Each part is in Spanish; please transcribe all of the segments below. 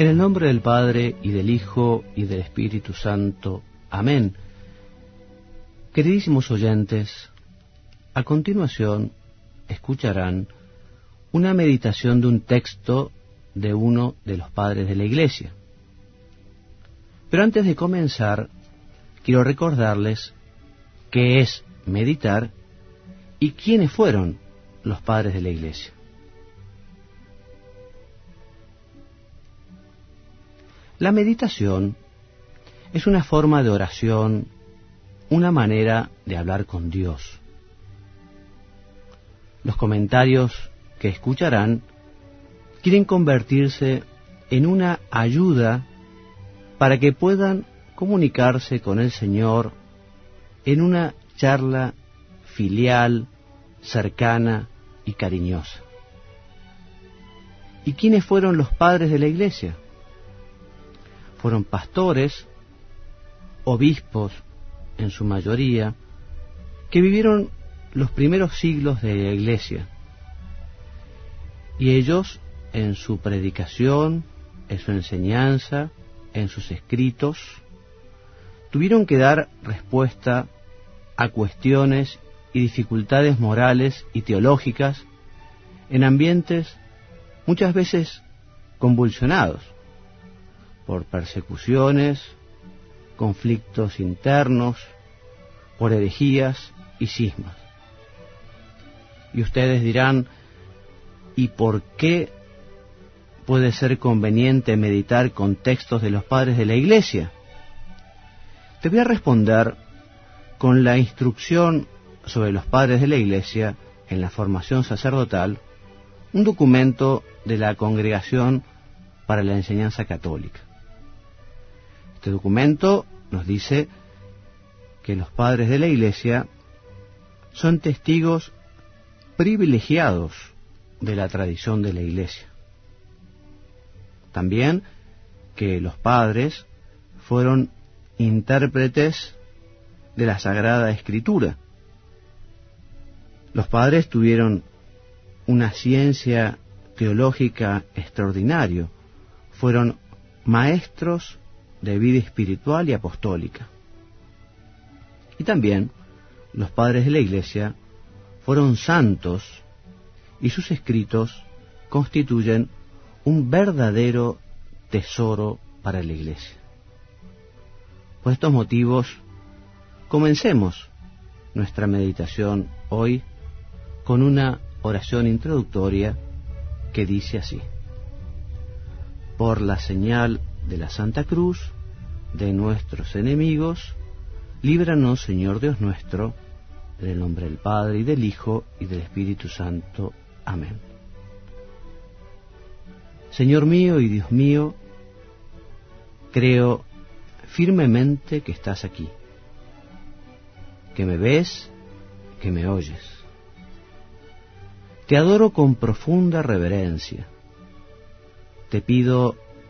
En el nombre del Padre y del Hijo y del Espíritu Santo. Amén. Queridísimos oyentes, a continuación escucharán una meditación de un texto de uno de los padres de la Iglesia. Pero antes de comenzar, quiero recordarles qué es meditar y quiénes fueron los padres de la Iglesia. La meditación es una forma de oración, una manera de hablar con Dios. Los comentarios que escucharán quieren convertirse en una ayuda para que puedan comunicarse con el Señor en una charla filial, cercana y cariñosa. ¿Y quiénes fueron los padres de la iglesia? Fueron pastores, obispos en su mayoría, que vivieron los primeros siglos de la iglesia. Y ellos, en su predicación, en su enseñanza, en sus escritos, tuvieron que dar respuesta a cuestiones y dificultades morales y teológicas en ambientes muchas veces convulsionados por persecuciones, conflictos internos, por herejías y cismas. Y ustedes dirán, ¿y por qué puede ser conveniente meditar con textos de los padres de la Iglesia? Te voy a responder con la instrucción sobre los padres de la Iglesia en la formación sacerdotal, un documento de la Congregación para la Enseñanza Católica. Este documento nos dice que los padres de la Iglesia son testigos privilegiados de la tradición de la Iglesia. También que los padres fueron intérpretes de la Sagrada Escritura. Los padres tuvieron una ciencia teológica extraordinaria, fueron maestros de vida espiritual y apostólica. Y también los padres de la Iglesia fueron santos y sus escritos constituyen un verdadero tesoro para la Iglesia. Por estos motivos, comencemos nuestra meditación hoy con una oración introductoria que dice así. Por la señal de la Santa Cruz, de nuestros enemigos, líbranos, Señor Dios nuestro, en el nombre del Padre y del Hijo y del Espíritu Santo. Amén. Señor mío y Dios mío, creo firmemente que estás aquí, que me ves, que me oyes. Te adoro con profunda reverencia. Te pido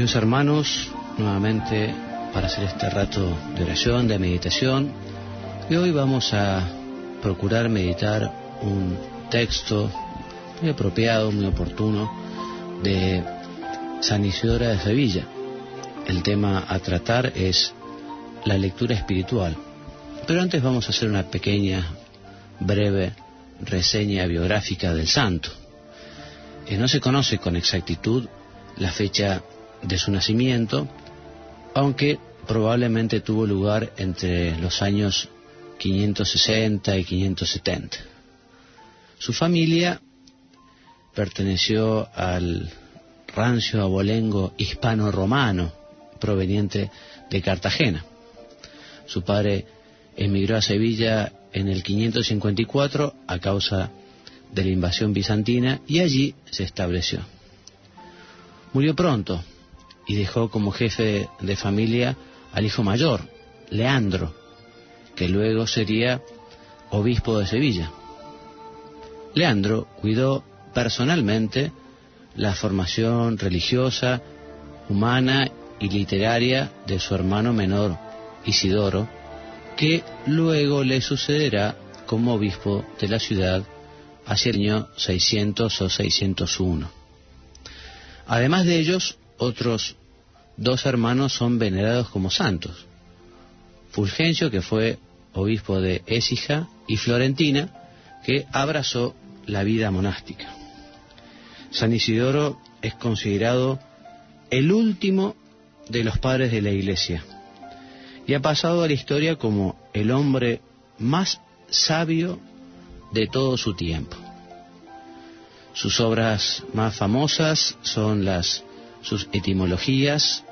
Queridos hermanos, nuevamente para hacer este rato de oración, de meditación, y hoy vamos a procurar meditar un texto muy apropiado, muy oportuno, de San Isidora de Sevilla. El tema a tratar es la lectura espiritual. Pero antes vamos a hacer una pequeña, breve reseña biográfica del santo. Que no se conoce con exactitud la fecha de su nacimiento, aunque probablemente tuvo lugar entre los años 560 y 570. Su familia perteneció al rancio abolengo hispano-romano proveniente de Cartagena. Su padre emigró a Sevilla en el 554 a causa de la invasión bizantina y allí se estableció. Murió pronto y dejó como jefe de familia al hijo mayor, Leandro, que luego sería obispo de Sevilla. Leandro cuidó personalmente la formación religiosa, humana y literaria de su hermano menor, Isidoro, que luego le sucederá como obispo de la ciudad hacia el año 600 o 601. Además de ellos, otros dos hermanos son venerados como santos. Fulgencio, que fue obispo de Écija, y Florentina, que abrazó la vida monástica. San Isidoro es considerado el último de los padres de la Iglesia y ha pasado a la historia como el hombre más sabio de todo su tiempo. Sus obras más famosas son las sus etimologías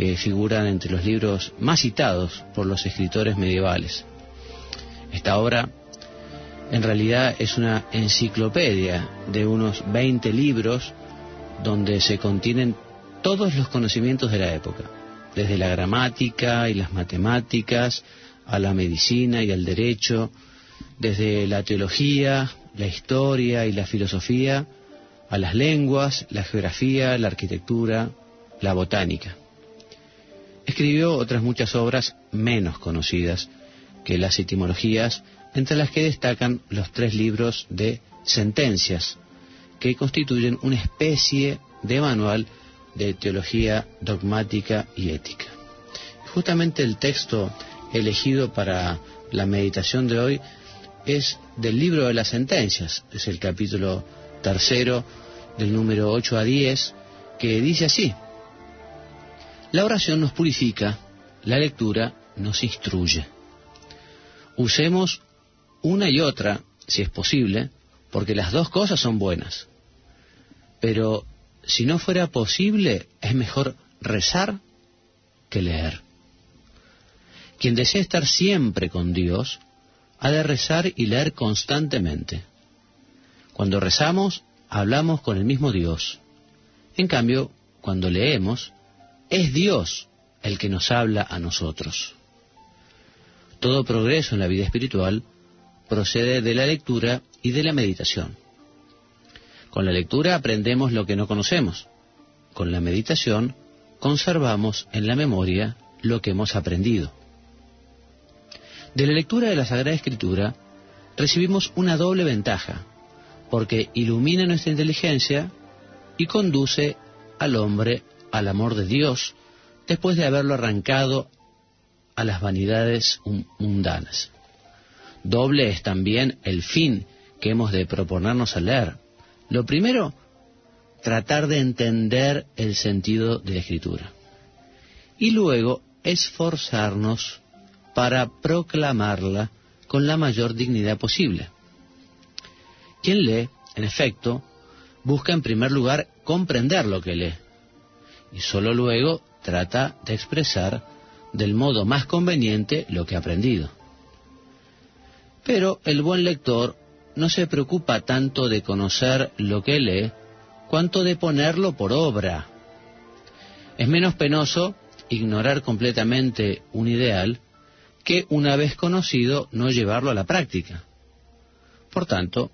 que figuran entre los libros más citados por los escritores medievales. Esta obra en realidad es una enciclopedia de unos 20 libros donde se contienen todos los conocimientos de la época desde la gramática y las matemáticas a la medicina y al derecho, desde la teología, la historia y la filosofía, a las lenguas, la geografía, la arquitectura, la botánica. Escribió otras muchas obras menos conocidas que las etimologías, entre las que destacan los tres libros de sentencias, que constituyen una especie de manual de teología dogmática y ética. Justamente el texto elegido para la meditación de hoy es del libro de las sentencias, es el capítulo tercero del número 8 a 10, que dice así, la oración nos purifica, la lectura nos instruye. Usemos una y otra, si es posible, porque las dos cosas son buenas. Pero si no fuera posible, es mejor rezar que leer. Quien desea estar siempre con Dios, ha de rezar y leer constantemente. Cuando rezamos, hablamos con el mismo Dios. En cambio, cuando leemos, es Dios el que nos habla a nosotros. Todo progreso en la vida espiritual procede de la lectura y de la meditación. Con la lectura aprendemos lo que no conocemos. Con la meditación conservamos en la memoria lo que hemos aprendido. De la lectura de la Sagrada Escritura recibimos una doble ventaja, porque ilumina nuestra inteligencia y conduce al hombre al amor de Dios después de haberlo arrancado a las vanidades mundanas. Doble es también el fin que hemos de proponernos al leer, lo primero, tratar de entender el sentido de la escritura. Y luego, esforzarnos para proclamarla con la mayor dignidad posible. Quien lee, en efecto, busca en primer lugar comprender lo que lee y sólo luego trata de expresar del modo más conveniente lo que ha aprendido. Pero el buen lector no se preocupa tanto de conocer lo que lee, cuanto de ponerlo por obra. Es menos penoso ignorar completamente un ideal que una vez conocido no llevarlo a la práctica. Por tanto,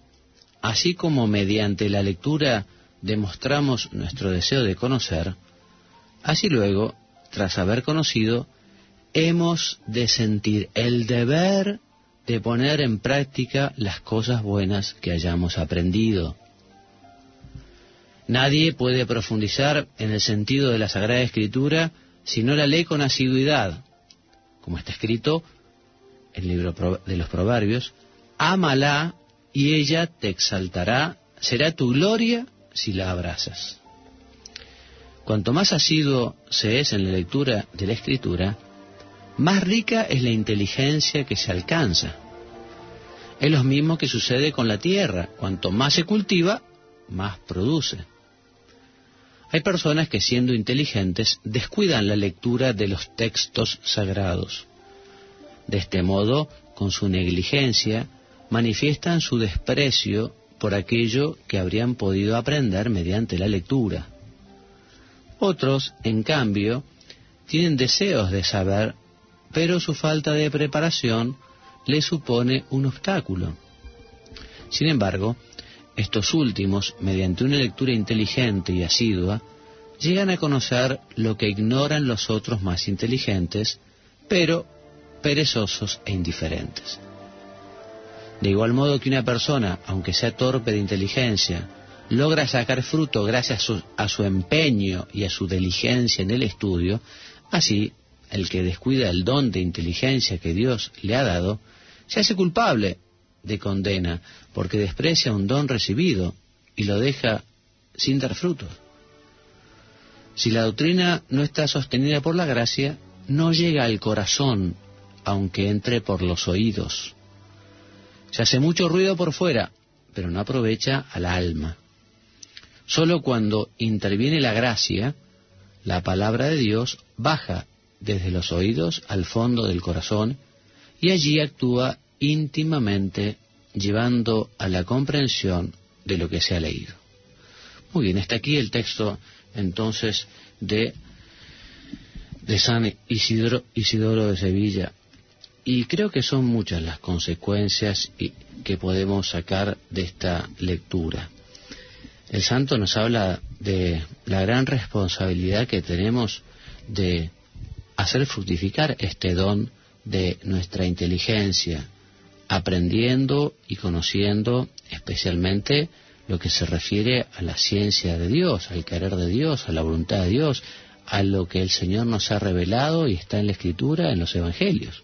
así como mediante la lectura demostramos nuestro deseo de conocer, Así luego, tras haber conocido, hemos de sentir el deber de poner en práctica las cosas buenas que hayamos aprendido. Nadie puede profundizar en el sentido de la Sagrada Escritura si no la lee con asiduidad, como está escrito en el libro de los Proverbios, ámala y ella te exaltará, será tu gloria si la abrazas. Cuanto más asiduo se es en la lectura de la Escritura, más rica es la inteligencia que se alcanza. Es lo mismo que sucede con la tierra. Cuanto más se cultiva, más produce. Hay personas que siendo inteligentes descuidan la lectura de los textos sagrados. De este modo, con su negligencia, manifiestan su desprecio por aquello que habrían podido aprender mediante la lectura. Otros, en cambio, tienen deseos de saber, pero su falta de preparación les supone un obstáculo. Sin embargo, estos últimos, mediante una lectura inteligente y asidua, llegan a conocer lo que ignoran los otros más inteligentes, pero perezosos e indiferentes. De igual modo que una persona, aunque sea torpe de inteligencia, logra sacar fruto gracias a su, empeño y a su diligencia en el estudio, así el que descuida el don de inteligencia que Dios le ha dado, se hace culpable de condena porque desprecia un don recibido y lo deja sin dar frutos. Si la doctrina no está sostenida por la gracia, no llega al corazón, aunque entre por los oídos. Se hace mucho ruido por fuera, pero no aprovecha al alma. Solo cuando interviene la gracia, la palabra de Dios baja desde los oídos al fondo del corazón y allí actúa íntimamente llevando a la comprensión de lo que se ha leído. Muy bien, está aquí el texto entonces de, de San Isidoro, Isidoro de Sevilla. Y creo que son muchas las consecuencias que podemos sacar de esta lectura. El santo nos habla de la gran responsabilidad que tenemos de hacer fructificar este don de nuestra inteligencia, aprendiendo y conociendo especialmente lo que se refiere a la ciencia de Dios, al querer de Dios, a la voluntad de Dios, a lo que el Señor nos ha revelado y está en la Escritura, en los Evangelios.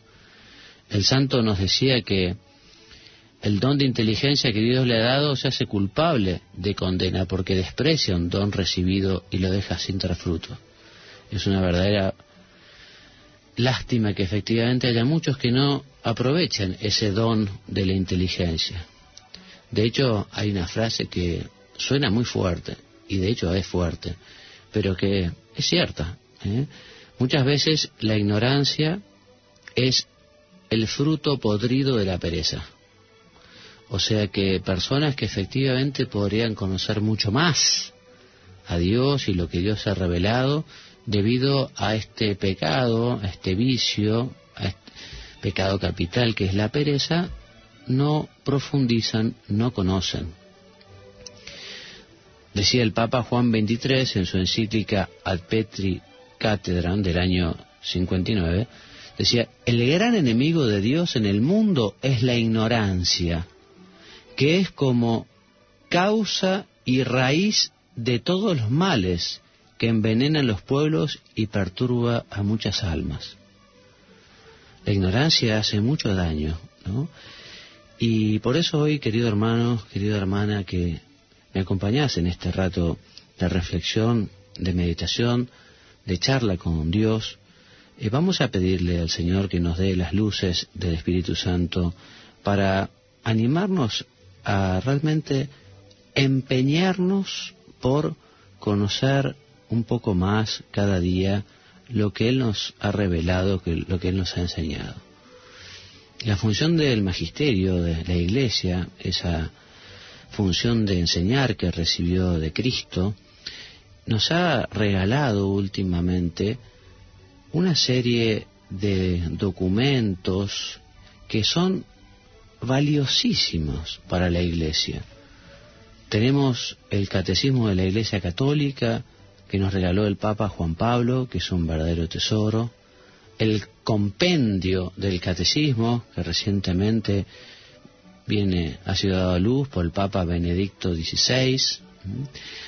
El santo nos decía que el don de inteligencia que Dios le ha dado se hace culpable de condena porque desprecia un don recibido y lo deja sin dar fruto. Es una verdadera lástima que efectivamente haya muchos que no aprovechen ese don de la inteligencia. De hecho, hay una frase que suena muy fuerte, y de hecho es fuerte, pero que es cierta. ¿eh? Muchas veces la ignorancia es el fruto podrido de la pereza. O sea que personas que efectivamente podrían conocer mucho más a Dios y lo que Dios ha revelado debido a este pecado, a este vicio, a este pecado capital que es la pereza, no profundizan, no conocen. Decía el Papa Juan XXIII en su encíclica Ad Petri Catedram del año 59, decía, el gran enemigo de Dios en el mundo es la ignorancia, que es como causa y raíz de todos los males que envenenan los pueblos y perturba a muchas almas. La ignorancia hace mucho daño, ¿no? Y por eso hoy, querido hermano, querida hermana, que me acompañás en este rato de reflexión, de meditación, de charla con Dios, eh, vamos a pedirle al Señor que nos dé las luces del Espíritu Santo para animarnos a realmente empeñarnos por conocer un poco más cada día lo que Él nos ha revelado, lo que Él nos ha enseñado. La función del magisterio de la Iglesia, esa función de enseñar que recibió de Cristo, nos ha regalado últimamente una serie de documentos que son valiosísimos para la Iglesia. Tenemos el Catecismo de la Iglesia Católica, que nos regaló el Papa Juan Pablo, que es un verdadero tesoro, el compendio del catecismo, que recientemente viene, ha sido dado a luz por el Papa Benedicto XVI.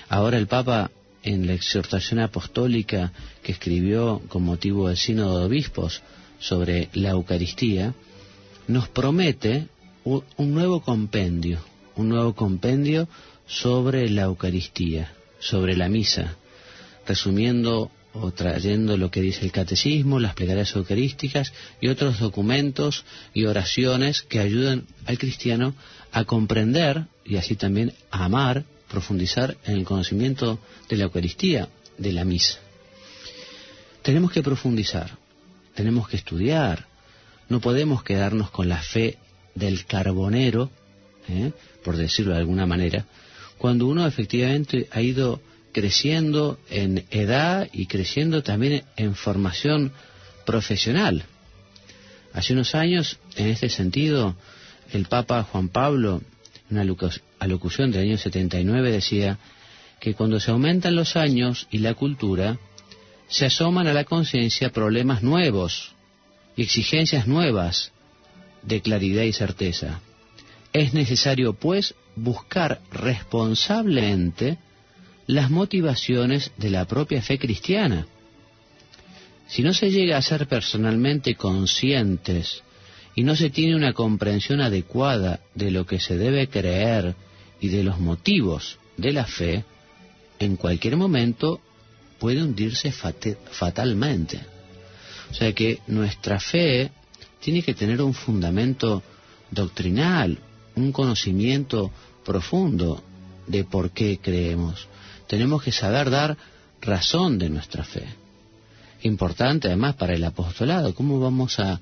Ahora el Papa, en la exhortación apostólica que escribió con motivo del Sínodo de Obispos sobre la Eucaristía, nos promete un nuevo compendio, un nuevo compendio sobre la Eucaristía, sobre la misa, resumiendo o trayendo lo que dice el catecismo, las plegarias eucarísticas y otros documentos y oraciones que ayudan al cristiano a comprender y así también a amar, profundizar en el conocimiento de la Eucaristía, de la misa. Tenemos que profundizar, tenemos que estudiar, no podemos quedarnos con la fe del carbonero, ¿eh? por decirlo de alguna manera, cuando uno efectivamente ha ido creciendo en edad y creciendo también en formación profesional. Hace unos años, en este sentido, el Papa Juan Pablo, en una alocución del año 79, decía que cuando se aumentan los años y la cultura, se asoman a la conciencia problemas nuevos y exigencias nuevas de claridad y certeza. Es necesario, pues, buscar responsablemente las motivaciones de la propia fe cristiana. Si no se llega a ser personalmente conscientes y no se tiene una comprensión adecuada de lo que se debe creer y de los motivos de la fe, en cualquier momento puede hundirse fatalmente. O sea que nuestra fe tiene que tener un fundamento doctrinal, un conocimiento profundo de por qué creemos tenemos que saber dar razón de nuestra fe. Importante además para el apostolado, ¿cómo vamos a,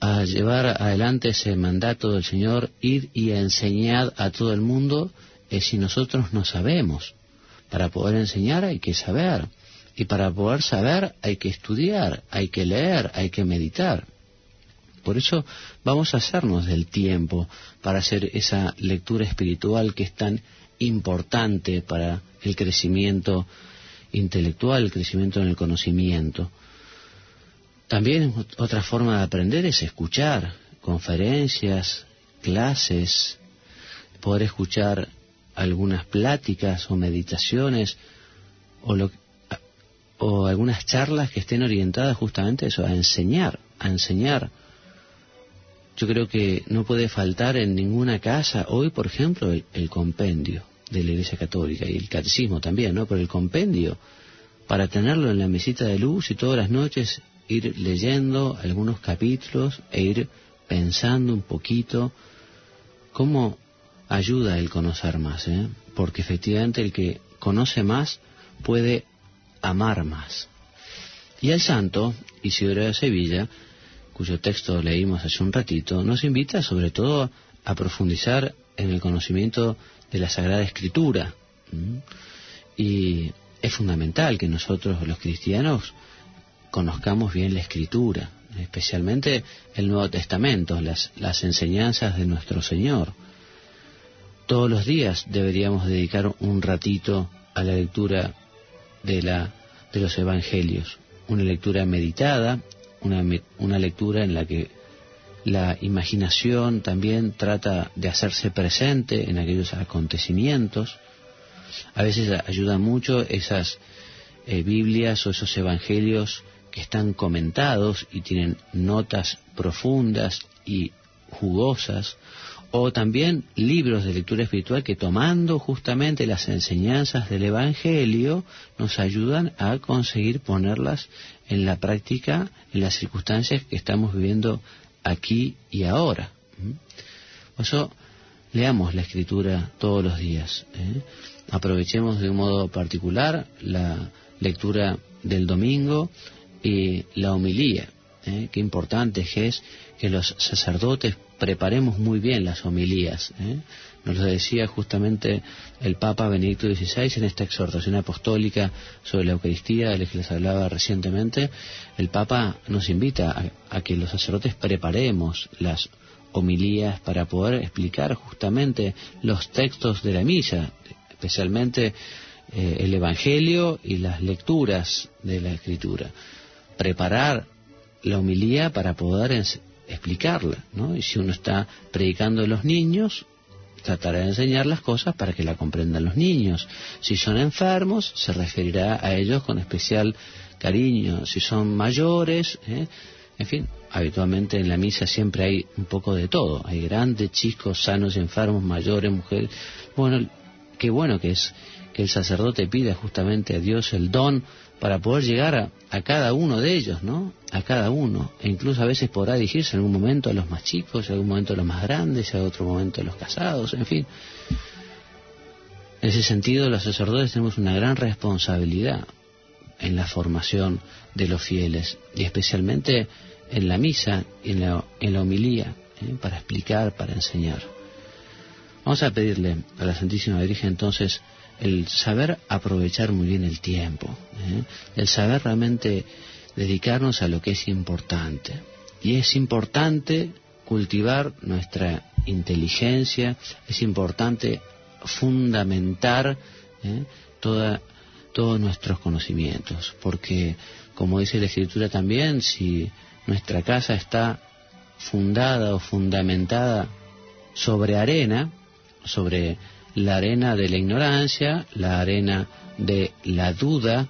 a llevar adelante ese mandato del Señor, ir y enseñar a todo el mundo es si nosotros no sabemos? Para poder enseñar hay que saber. Y para poder saber hay que estudiar, hay que leer, hay que meditar. Por eso vamos a hacernos del tiempo para hacer esa lectura espiritual que es tan importante para el crecimiento intelectual, el crecimiento en el conocimiento. También otra forma de aprender es escuchar conferencias, clases, poder escuchar algunas pláticas o meditaciones o, o algunas charlas que estén orientadas justamente a eso, a enseñar, a enseñar yo creo que no puede faltar en ninguna casa hoy, por ejemplo, el, compendio de la Iglesia Católica y el catecismo también, ¿no? Pero el compendio, para tenerlo en la mesita de luz y todas las noches ir leyendo algunos capítulos e ir pensando un poquito cómo ayuda el conocer más, ¿eh? Porque efectivamente el que conoce más puede amar más. Y el santo, Isidoro de Sevilla, cuyo texto leímos hace un ratito, nos invita sobre todo a profundizar en el conocimiento de la Sagrada Escritura. Y es fundamental que nosotros los cristianos conozcamos bien la Escritura, especialmente el Nuevo Testamento, las, las enseñanzas de nuestro Señor. Todos los días deberíamos dedicar un ratito a la lectura de, la, de los Evangelios, una lectura meditada una, una lectura en la que la imaginación también trata de hacerse presente en aquellos acontecimientos. A veces ayuda mucho esas eh, Biblias o esos evangelios que están comentados y tienen notas profundas y jugosas, o también libros de lectura espiritual que tomando justamente las enseñanzas del Evangelio nos ayudan a conseguir ponerlas en la práctica en las circunstancias que estamos viviendo aquí y ahora. Por eso leamos la escritura todos los días. ¿eh? Aprovechemos de un modo particular la lectura del domingo y la homilía. ¿eh? Qué importante es que los sacerdotes preparemos muy bien las homilías. ¿eh? Nos lo decía justamente el Papa Benedicto XVI en esta exhortación apostólica sobre la Eucaristía de la que les hablaba recientemente. El Papa nos invita a, que los sacerdotes preparemos las homilías para poder explicar justamente los textos de la misa, especialmente eh, el Evangelio y las lecturas de la Escritura. Preparar la humilía para poder explicarla, ¿no? Y si uno está predicando a los niños, tratará de enseñar las cosas para que la comprendan los niños. Si son enfermos, se referirá a ellos con especial cariño. Si son mayores, ¿eh? en fin, habitualmente en la misa siempre hay un poco de todo. Hay grandes, chicos, sanos y enfermos, mayores, mujeres. Bueno, qué bueno que es que el sacerdote pida justamente a Dios el don para poder llegar a, cada uno de ellos, ¿no? A cada uno. E incluso a veces podrá dirigirse en algún momento a los más chicos, en algún momento a los más grandes, en otro momento a los casados, en fin. En ese sentido, los sacerdotes tenemos una gran responsabilidad en la formación de los fieles, y especialmente en la misa y en la, en la homilía, ¿eh? para explicar, para enseñar. Vamos a pedirle a la Santísima Virgen entonces el saber aprovechar muy bien el tiempo, ¿eh? el saber realmente dedicarnos a lo que es importante. Y es importante cultivar nuestra inteligencia, es importante fundamentar ¿eh? todos nuestros conocimientos, porque como dice la Escritura también, si nuestra casa está fundada o fundamentada sobre arena, sobre la arena de la ignorancia, la arena de la duda,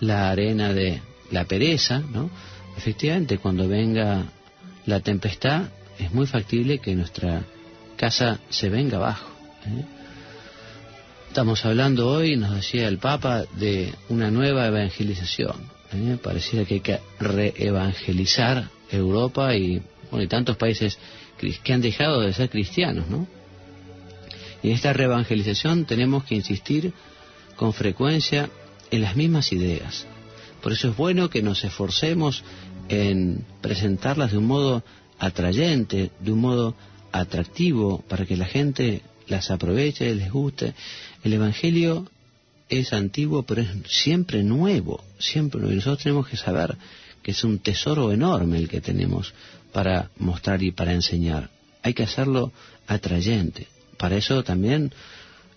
la arena de la pereza, ¿no? Efectivamente, cuando venga la tempestad, es muy factible que nuestra casa se venga abajo. ¿eh? Estamos hablando hoy, nos decía el Papa, de una nueva evangelización. ¿eh? Pareciera que hay que reevangelizar Europa y, bueno, y tantos países que han dejado de ser cristianos, ¿no? Y en esta reevangelización tenemos que insistir con frecuencia en las mismas ideas. Por eso es bueno que nos esforcemos en presentarlas de un modo atrayente, de un modo atractivo, para que la gente las aproveche, les guste. El Evangelio es antiguo, pero es siempre nuevo, siempre nuevo. Y nosotros tenemos que saber que es un tesoro enorme el que tenemos para mostrar y para enseñar. Hay que hacerlo atrayente. Para eso también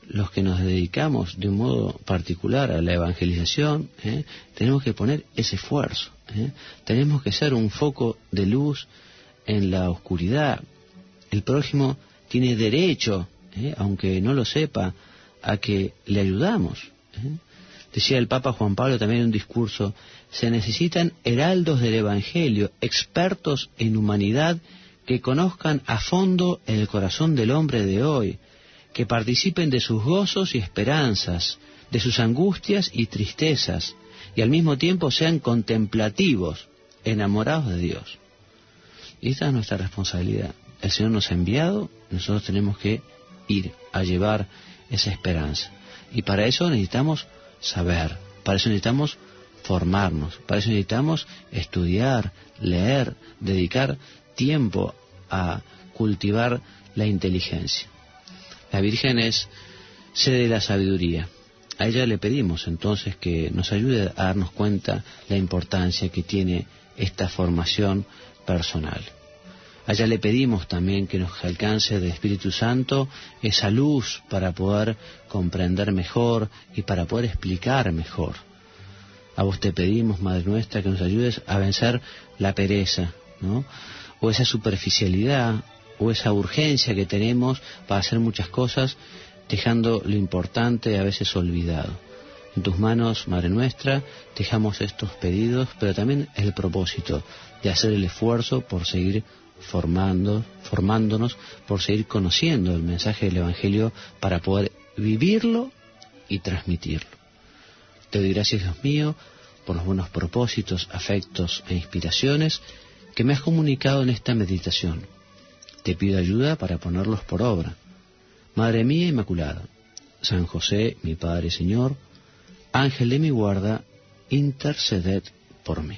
los que nos dedicamos de un modo particular a la evangelización, ¿eh? tenemos que poner ese esfuerzo. ¿eh? Tenemos que ser un foco de luz en la oscuridad. El prójimo tiene derecho, ¿eh? aunque no lo sepa, a que le ayudamos. Decía el Papa Juan Pablo también en un discurso, se necesitan heraldos del Evangelio, expertos en humanidad que conozcan a fondo el corazón del hombre de hoy, que participen de sus gozos y esperanzas, de sus angustias y tristezas, y al mismo tiempo sean contemplativos, enamorados de Dios. Y esta es nuestra responsabilidad. El Señor nos ha enviado, nosotros tenemos que ir a llevar esa esperanza. Y para eso necesitamos saber, para eso necesitamos formarnos, para eso necesitamos estudiar, leer, dedicar tiempo a cultivar la inteligencia. La Virgen es sede de la sabiduría. A ella le pedimos entonces que nos ayude a darnos cuenta la importancia que tiene esta formación personal. A ella le pedimos también que nos alcance del Espíritu Santo esa luz para poder comprender mejor y para poder explicar mejor. A vos te pedimos, Madre nuestra, que nos ayudes a vencer la pereza, ¿no? O esa superficialidad o esa urgencia que tenemos para hacer muchas cosas, dejando lo importante a veces olvidado. En tus manos, Madre nuestra, dejamos estos pedidos, pero también el propósito de hacer el esfuerzo por seguir formando, formándonos, por seguir conociendo el mensaje del Evangelio para poder vivirlo y transmitirlo. Te doy gracias, Dios mío, por los buenos propósitos, afectos e inspiraciones que me has comunicado en esta meditación. Te pido ayuda para ponerlos por obra. Madre mía Inmaculada, San José, mi Padre Señor, Ángel de mi guarda, interceded por mí.